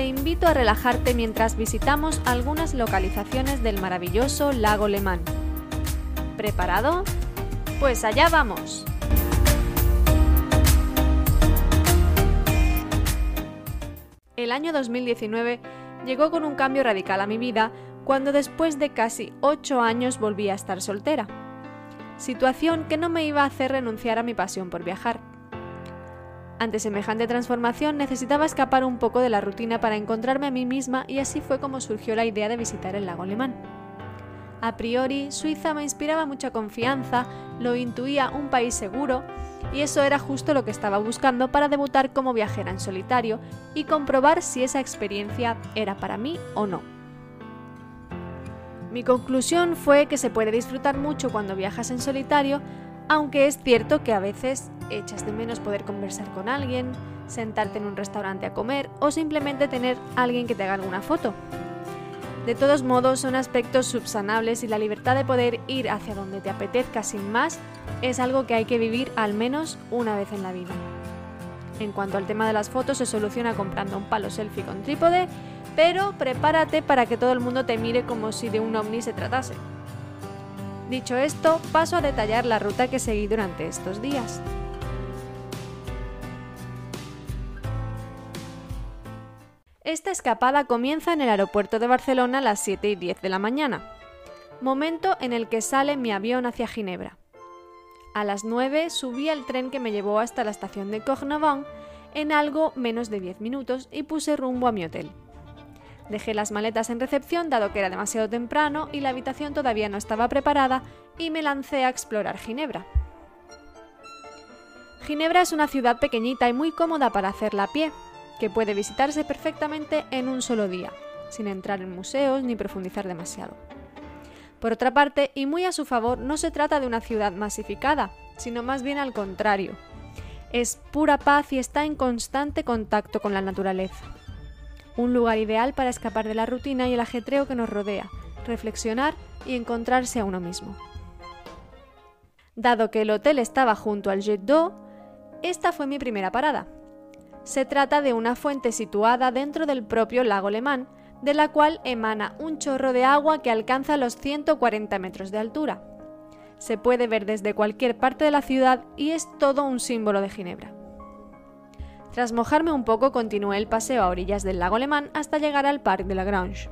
te invito a relajarte mientras visitamos algunas localizaciones del maravilloso lago Le Mans. ¿Preparado? Pues allá vamos. El año 2019 llegó con un cambio radical a mi vida cuando después de casi 8 años volví a estar soltera. Situación que no me iba a hacer renunciar a mi pasión por viajar. Ante semejante transformación necesitaba escapar un poco de la rutina para encontrarme a mí misma y así fue como surgió la idea de visitar el lago alemán. A priori, Suiza me inspiraba mucha confianza, lo intuía un país seguro y eso era justo lo que estaba buscando para debutar como viajera en solitario y comprobar si esa experiencia era para mí o no. Mi conclusión fue que se puede disfrutar mucho cuando viajas en solitario, aunque es cierto que a veces echas de menos poder conversar con alguien, sentarte en un restaurante a comer o simplemente tener alguien que te haga alguna foto. De todos modos, son aspectos subsanables y la libertad de poder ir hacia donde te apetezca sin más es algo que hay que vivir al menos una vez en la vida. En cuanto al tema de las fotos, se soluciona comprando un palo selfie con trípode, pero prepárate para que todo el mundo te mire como si de un ovni se tratase. Dicho esto, paso a detallar la ruta que seguí durante estos días. Esta escapada comienza en el aeropuerto de Barcelona a las 7 y 10 de la mañana, momento en el que sale mi avión hacia Ginebra. A las 9 subí al tren que me llevó hasta la estación de Cornavon en algo menos de 10 minutos y puse rumbo a mi hotel. Dejé las maletas en recepción dado que era demasiado temprano y la habitación todavía no estaba preparada y me lancé a explorar Ginebra. Ginebra es una ciudad pequeñita y muy cómoda para hacerla a pie, que puede visitarse perfectamente en un solo día, sin entrar en museos ni profundizar demasiado. Por otra parte, y muy a su favor, no se trata de una ciudad masificada, sino más bien al contrario. Es pura paz y está en constante contacto con la naturaleza un lugar ideal para escapar de la rutina y el ajetreo que nos rodea, reflexionar y encontrarse a uno mismo. Dado que el hotel estaba junto al Jet d'Eau, esta fue mi primera parada. Se trata de una fuente situada dentro del propio lago Le Mans, de la cual emana un chorro de agua que alcanza los 140 metros de altura. Se puede ver desde cualquier parte de la ciudad y es todo un símbolo de Ginebra. Tras mojarme un poco, continué el paseo a orillas del lago alemán hasta llegar al Parc de la Grange.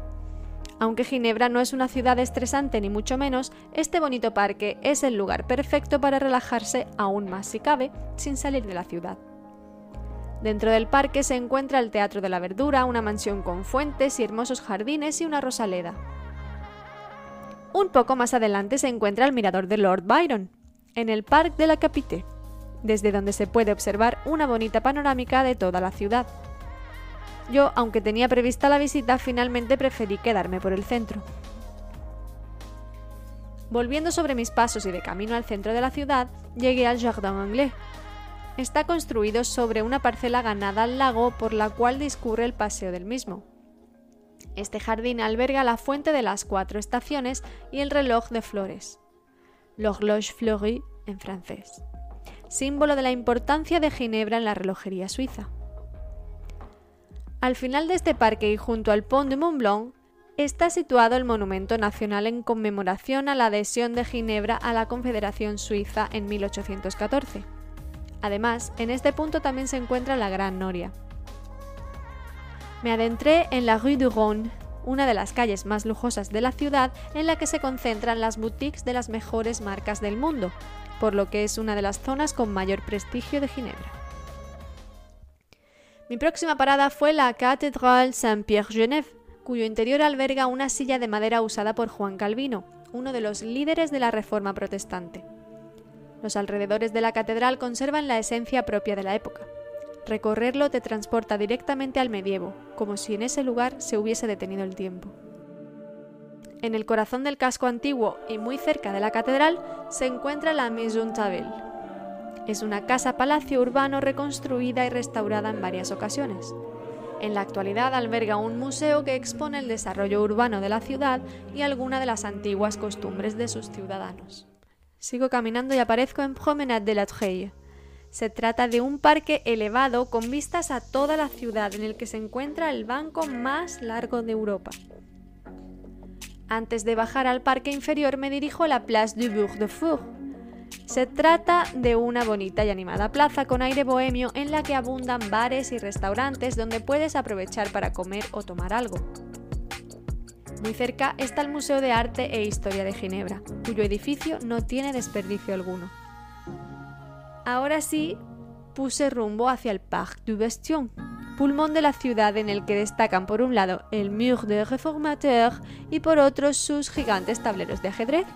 Aunque Ginebra no es una ciudad estresante ni mucho menos, este bonito parque es el lugar perfecto para relajarse aún más si cabe, sin salir de la ciudad. Dentro del parque se encuentra el Teatro de la Verdura, una mansión con fuentes y hermosos jardines y una rosaleda. Un poco más adelante se encuentra el mirador de Lord Byron, en el Parc de la Capite desde donde se puede observar una bonita panorámica de toda la ciudad. Yo, aunque tenía prevista la visita, finalmente preferí quedarme por el centro. Volviendo sobre mis pasos y de camino al centro de la ciudad, llegué al Jardin Anglais. Está construido sobre una parcela ganada al lago por la cual discurre el paseo del mismo. Este jardín alberga la fuente de las cuatro estaciones y el reloj de flores. L'horloge fleurie en francés símbolo de la importancia de Ginebra en la relojería suiza. Al final de este parque y junto al Pont de Mont Blanc está situado el Monumento Nacional en conmemoración a la adhesión de Ginebra a la Confederación Suiza en 1814. Además, en este punto también se encuentra la Gran Noria. Me adentré en la Rue du Rhône, una de las calles más lujosas de la ciudad en la que se concentran las boutiques de las mejores marcas del mundo, por lo que es una de las zonas con mayor prestigio de Ginebra. Mi próxima parada fue la Cathédrale Saint-Pierre-Genève, cuyo interior alberga una silla de madera usada por Juan Calvino, uno de los líderes de la Reforma protestante. Los alrededores de la catedral conservan la esencia propia de la época. Recorrerlo te transporta directamente al medievo, como si en ese lugar se hubiese detenido el tiempo. En el corazón del casco antiguo y muy cerca de la catedral se encuentra la Maison Tavel. Es una casa-palacio urbano reconstruida y restaurada en varias ocasiones. En la actualidad alberga un museo que expone el desarrollo urbano de la ciudad y algunas de las antiguas costumbres de sus ciudadanos. Sigo caminando y aparezco en Promenade de la Treille. Se trata de un parque elevado con vistas a toda la ciudad en el que se encuentra el banco más largo de Europa. Antes de bajar al parque inferior me dirijo a la Place du Bourg de Four. Se trata de una bonita y animada plaza con aire bohemio en la que abundan bares y restaurantes donde puedes aprovechar para comer o tomar algo. Muy cerca está el Museo de Arte e Historia de Ginebra, cuyo edificio no tiene desperdicio alguno. Ahora sí, puse rumbo hacia el Parc du Bastion, pulmón de la ciudad en el que destacan por un lado el Mur de Réformateur y por otro sus gigantes tableros de ajedrez.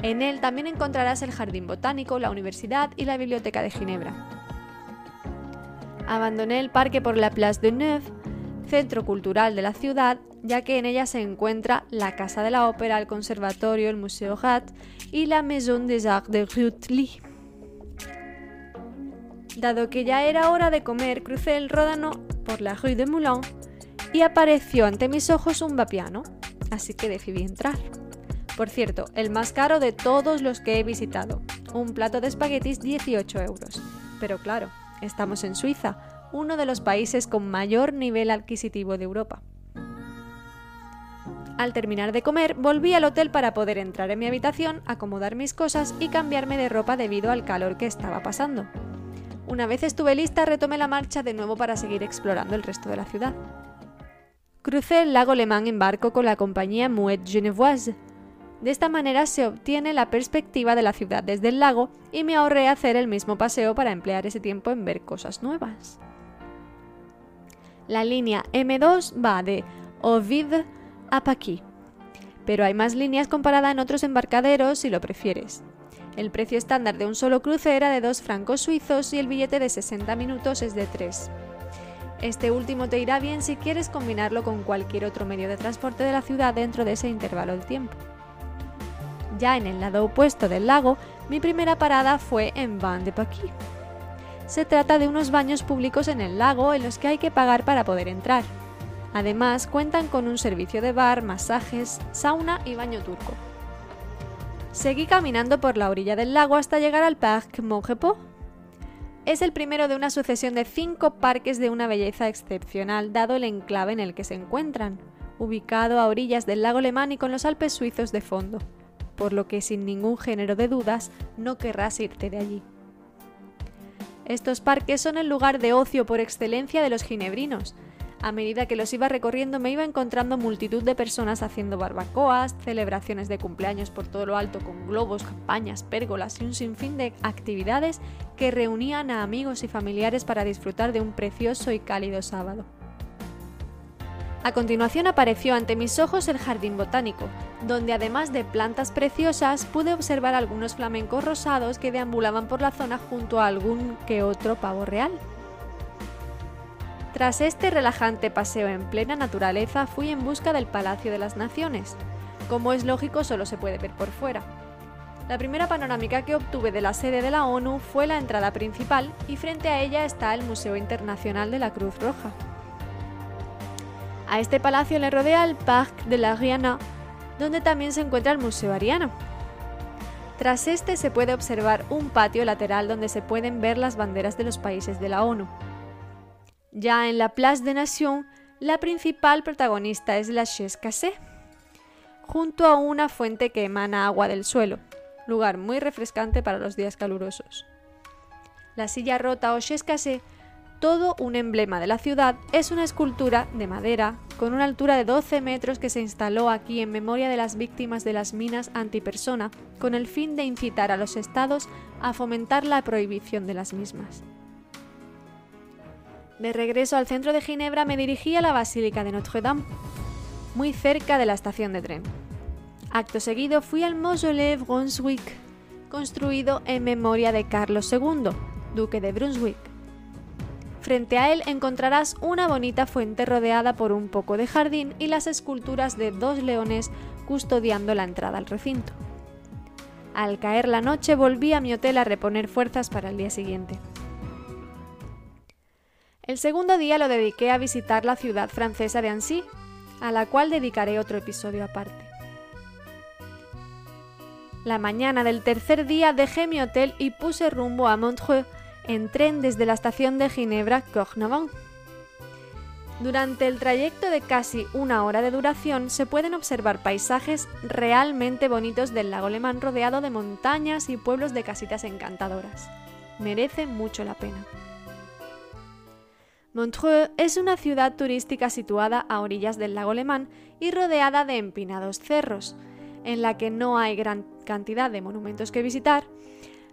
En él también encontrarás el Jardín Botánico, la Universidad y la Biblioteca de Ginebra. Abandoné el parque por la Place de Neuve, centro cultural de la ciudad, ya que en ella se encuentra la Casa de la Ópera, el Conservatorio, el Museo Rat y la Maison des Arts de Rutli. Dado que ya era hora de comer, crucé el Ródano por la Rue de Moulin y apareció ante mis ojos un vapiano, así que decidí entrar. Por cierto, el más caro de todos los que he visitado. Un plato de espaguetis 18 euros. Pero claro, estamos en Suiza, uno de los países con mayor nivel adquisitivo de Europa. Al terminar de comer, volví al hotel para poder entrar en mi habitación, acomodar mis cosas y cambiarme de ropa debido al calor que estaba pasando. Una vez estuve lista, retomé la marcha de nuevo para seguir explorando el resto de la ciudad. Crucé el lago Le Mans en barco con la compañía Mouette Genevoise. De esta manera se obtiene la perspectiva de la ciudad desde el lago y me ahorré hacer el mismo paseo para emplear ese tiempo en ver cosas nuevas. La línea M2 va de Ovid a Paquis, pero hay más líneas comparadas en otros embarcaderos si lo prefieres. El precio estándar de un solo cruce era de 2 francos suizos y el billete de 60 minutos es de 3. Este último te irá bien si quieres combinarlo con cualquier otro medio de transporte de la ciudad dentro de ese intervalo de tiempo. Ya en el lado opuesto del lago, mi primera parada fue en Van de Paquis. Se trata de unos baños públicos en el lago en los que hay que pagar para poder entrar. Además, cuentan con un servicio de bar, masajes, sauna y baño turco. Seguí caminando por la orilla del lago hasta llegar al Parc Mongepo. Es el primero de una sucesión de cinco parques de una belleza excepcional, dado el enclave en el que se encuentran, ubicado a orillas del lago Lemán y con los Alpes suizos de fondo, por lo que sin ningún género de dudas no querrás irte de allí. Estos parques son el lugar de ocio por excelencia de los ginebrinos, a medida que los iba recorriendo me iba encontrando multitud de personas haciendo barbacoas, celebraciones de cumpleaños por todo lo alto con globos, campañas, pérgolas y un sinfín de actividades que reunían a amigos y familiares para disfrutar de un precioso y cálido sábado. A continuación apareció ante mis ojos el jardín botánico, donde además de plantas preciosas pude observar algunos flamencos rosados que deambulaban por la zona junto a algún que otro pavo real. Tras este relajante paseo en plena naturaleza, fui en busca del Palacio de las Naciones. Como es lógico, solo se puede ver por fuera. La primera panorámica que obtuve de la sede de la ONU fue la entrada principal y frente a ella está el Museo Internacional de la Cruz Roja. A este palacio le rodea el Parc de la Riana, donde también se encuentra el Museo Ariano. Tras este se puede observar un patio lateral donde se pueden ver las banderas de los países de la ONU. Ya en la Place de Nation, la principal protagonista es la Chaise junto a una fuente que emana agua del suelo, lugar muy refrescante para los días calurosos. La silla rota o Chaise todo un emblema de la ciudad, es una escultura de madera con una altura de 12 metros que se instaló aquí en memoria de las víctimas de las minas antipersona, con el fin de incitar a los estados a fomentar la prohibición de las mismas. De regreso al centro de Ginebra me dirigí a la Basílica de Notre-Dame, muy cerca de la estación de tren. Acto seguido fui al Mausolée Brunswick, construido en memoria de Carlos II, duque de Brunswick. Frente a él encontrarás una bonita fuente rodeada por un poco de jardín y las esculturas de dos leones custodiando la entrada al recinto. Al caer la noche volví a mi hotel a reponer fuerzas para el día siguiente. El segundo día lo dediqué a visitar la ciudad francesa de Annecy, a la cual dedicaré otro episodio aparte. La mañana del tercer día dejé mi hotel y puse rumbo a Montreux en tren desde la estación de Ginebra Cornavant. Durante el trayecto de casi una hora de duración se pueden observar paisajes realmente bonitos del lago Lemán rodeado de montañas y pueblos de casitas encantadoras. Merece mucho la pena. Montreux es una ciudad turística situada a orillas del lago Lemán y rodeada de empinados cerros, en la que no hay gran cantidad de monumentos que visitar,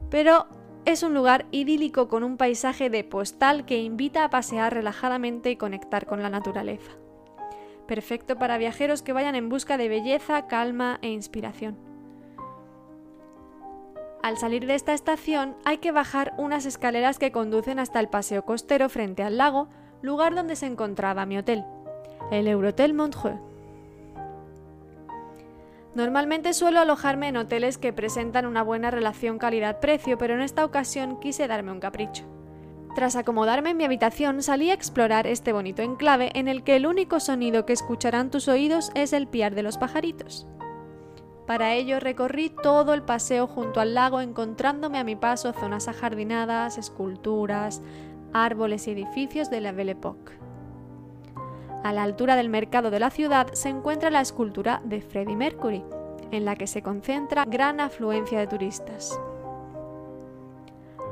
pero es un lugar idílico con un paisaje de postal que invita a pasear relajadamente y conectar con la naturaleza. Perfecto para viajeros que vayan en busca de belleza, calma e inspiración. Al salir de esta estación hay que bajar unas escaleras que conducen hasta el paseo costero frente al lago, lugar donde se encontraba mi hotel, el Eurotel Montreux. Normalmente suelo alojarme en hoteles que presentan una buena relación calidad-precio, pero en esta ocasión quise darme un capricho. Tras acomodarme en mi habitación, salí a explorar este bonito enclave en el que el único sonido que escucharán tus oídos es el piar de los pajaritos. Para ello recorrí todo el paseo junto al lago encontrándome a mi paso zonas ajardinadas, esculturas, árboles y edificios de la Belle Époque. A la altura del mercado de la ciudad se encuentra la escultura de Freddie Mercury, en la que se concentra gran afluencia de turistas.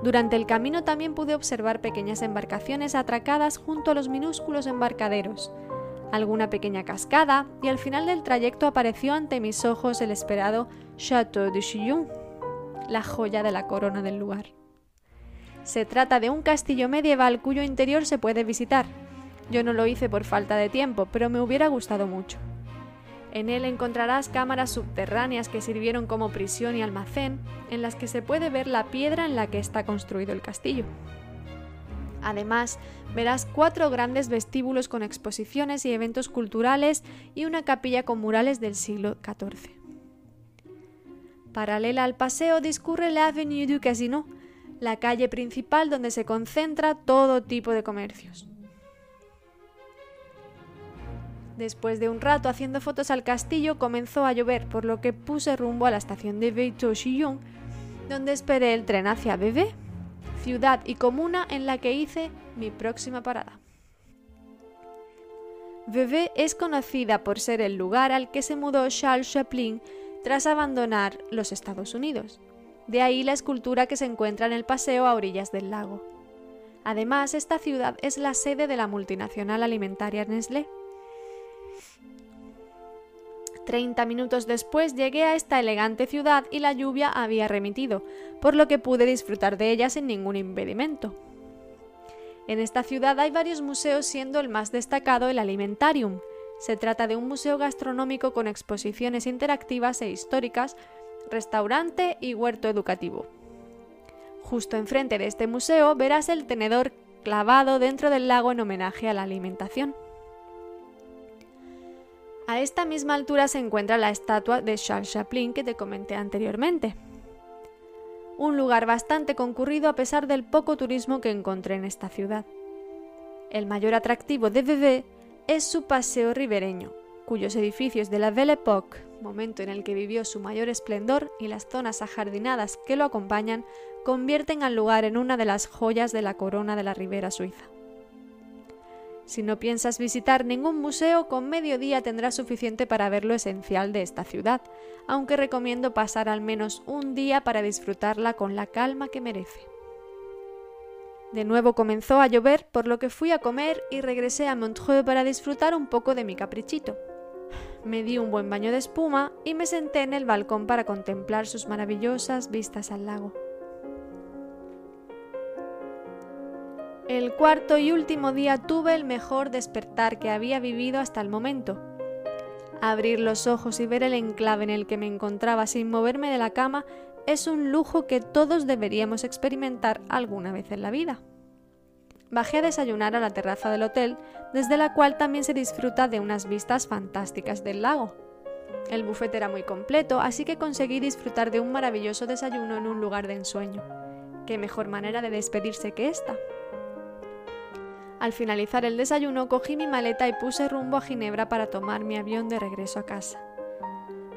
Durante el camino también pude observar pequeñas embarcaciones atracadas junto a los minúsculos embarcaderos, alguna pequeña cascada y al final del trayecto apareció ante mis ojos el esperado Château de Chillon, la joya de la corona del lugar. Se trata de un castillo medieval cuyo interior se puede visitar. Yo no lo hice por falta de tiempo, pero me hubiera gustado mucho. En él encontrarás cámaras subterráneas que sirvieron como prisión y almacén, en las que se puede ver la piedra en la que está construido el castillo. Además, verás cuatro grandes vestíbulos con exposiciones y eventos culturales y una capilla con murales del siglo XIV. Paralela al paseo discurre la Avenue du Casino, la calle principal donde se concentra todo tipo de comercios. Después de un rato haciendo fotos al castillo comenzó a llover, por lo que puse rumbo a la estación de Veyto-Chillon, donde esperé el tren hacia Bébé ciudad y comuna en la que hice mi próxima parada. Vevey es conocida por ser el lugar al que se mudó Charles Chaplin tras abandonar los Estados Unidos. De ahí la escultura que se encuentra en el paseo a orillas del lago. Además, esta ciudad es la sede de la multinacional alimentaria Nestlé. Treinta minutos después llegué a esta elegante ciudad y la lluvia había remitido, por lo que pude disfrutar de ella sin ningún impedimento. En esta ciudad hay varios museos, siendo el más destacado el Alimentarium. Se trata de un museo gastronómico con exposiciones interactivas e históricas, restaurante y huerto educativo. Justo enfrente de este museo verás el tenedor clavado dentro del lago en homenaje a la alimentación. A esta misma altura se encuentra la estatua de Charles Chaplin que te comenté anteriormente. Un lugar bastante concurrido a pesar del poco turismo que encontré en esta ciudad. El mayor atractivo de Vevey es su paseo ribereño, cuyos edificios de la Belle Époque, momento en el que vivió su mayor esplendor, y las zonas ajardinadas que lo acompañan, convierten al lugar en una de las joyas de la corona de la Ribera Suiza. Si no piensas visitar ningún museo, con medio día tendrás suficiente para ver lo esencial de esta ciudad, aunque recomiendo pasar al menos un día para disfrutarla con la calma que merece. De nuevo comenzó a llover, por lo que fui a comer y regresé a Montreux para disfrutar un poco de mi caprichito. Me di un buen baño de espuma y me senté en el balcón para contemplar sus maravillosas vistas al lago. El cuarto y último día tuve el mejor despertar que había vivido hasta el momento. Abrir los ojos y ver el enclave en el que me encontraba sin moverme de la cama es un lujo que todos deberíamos experimentar alguna vez en la vida. bajé a desayunar a la terraza del hotel, desde la cual también se disfruta de unas vistas fantásticas del lago. El buffet era muy completo, así que conseguí disfrutar de un maravilloso desayuno en un lugar de ensueño. ¿Qué mejor manera de despedirse que esta? Al finalizar el desayuno cogí mi maleta y puse rumbo a Ginebra para tomar mi avión de regreso a casa.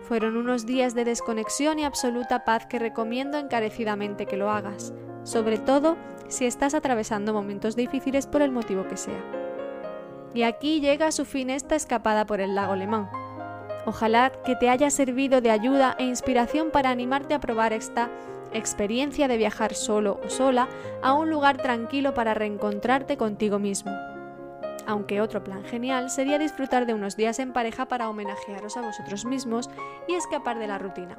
Fueron unos días de desconexión y absoluta paz que recomiendo encarecidamente que lo hagas, sobre todo si estás atravesando momentos difíciles por el motivo que sea. Y aquí llega a su fin esta escapada por el lago Lemán. Ojalá que te haya servido de ayuda e inspiración para animarte a probar esta experiencia de viajar solo o sola a un lugar tranquilo para reencontrarte contigo mismo. Aunque otro plan genial sería disfrutar de unos días en pareja para homenajearos a vosotros mismos y escapar de la rutina.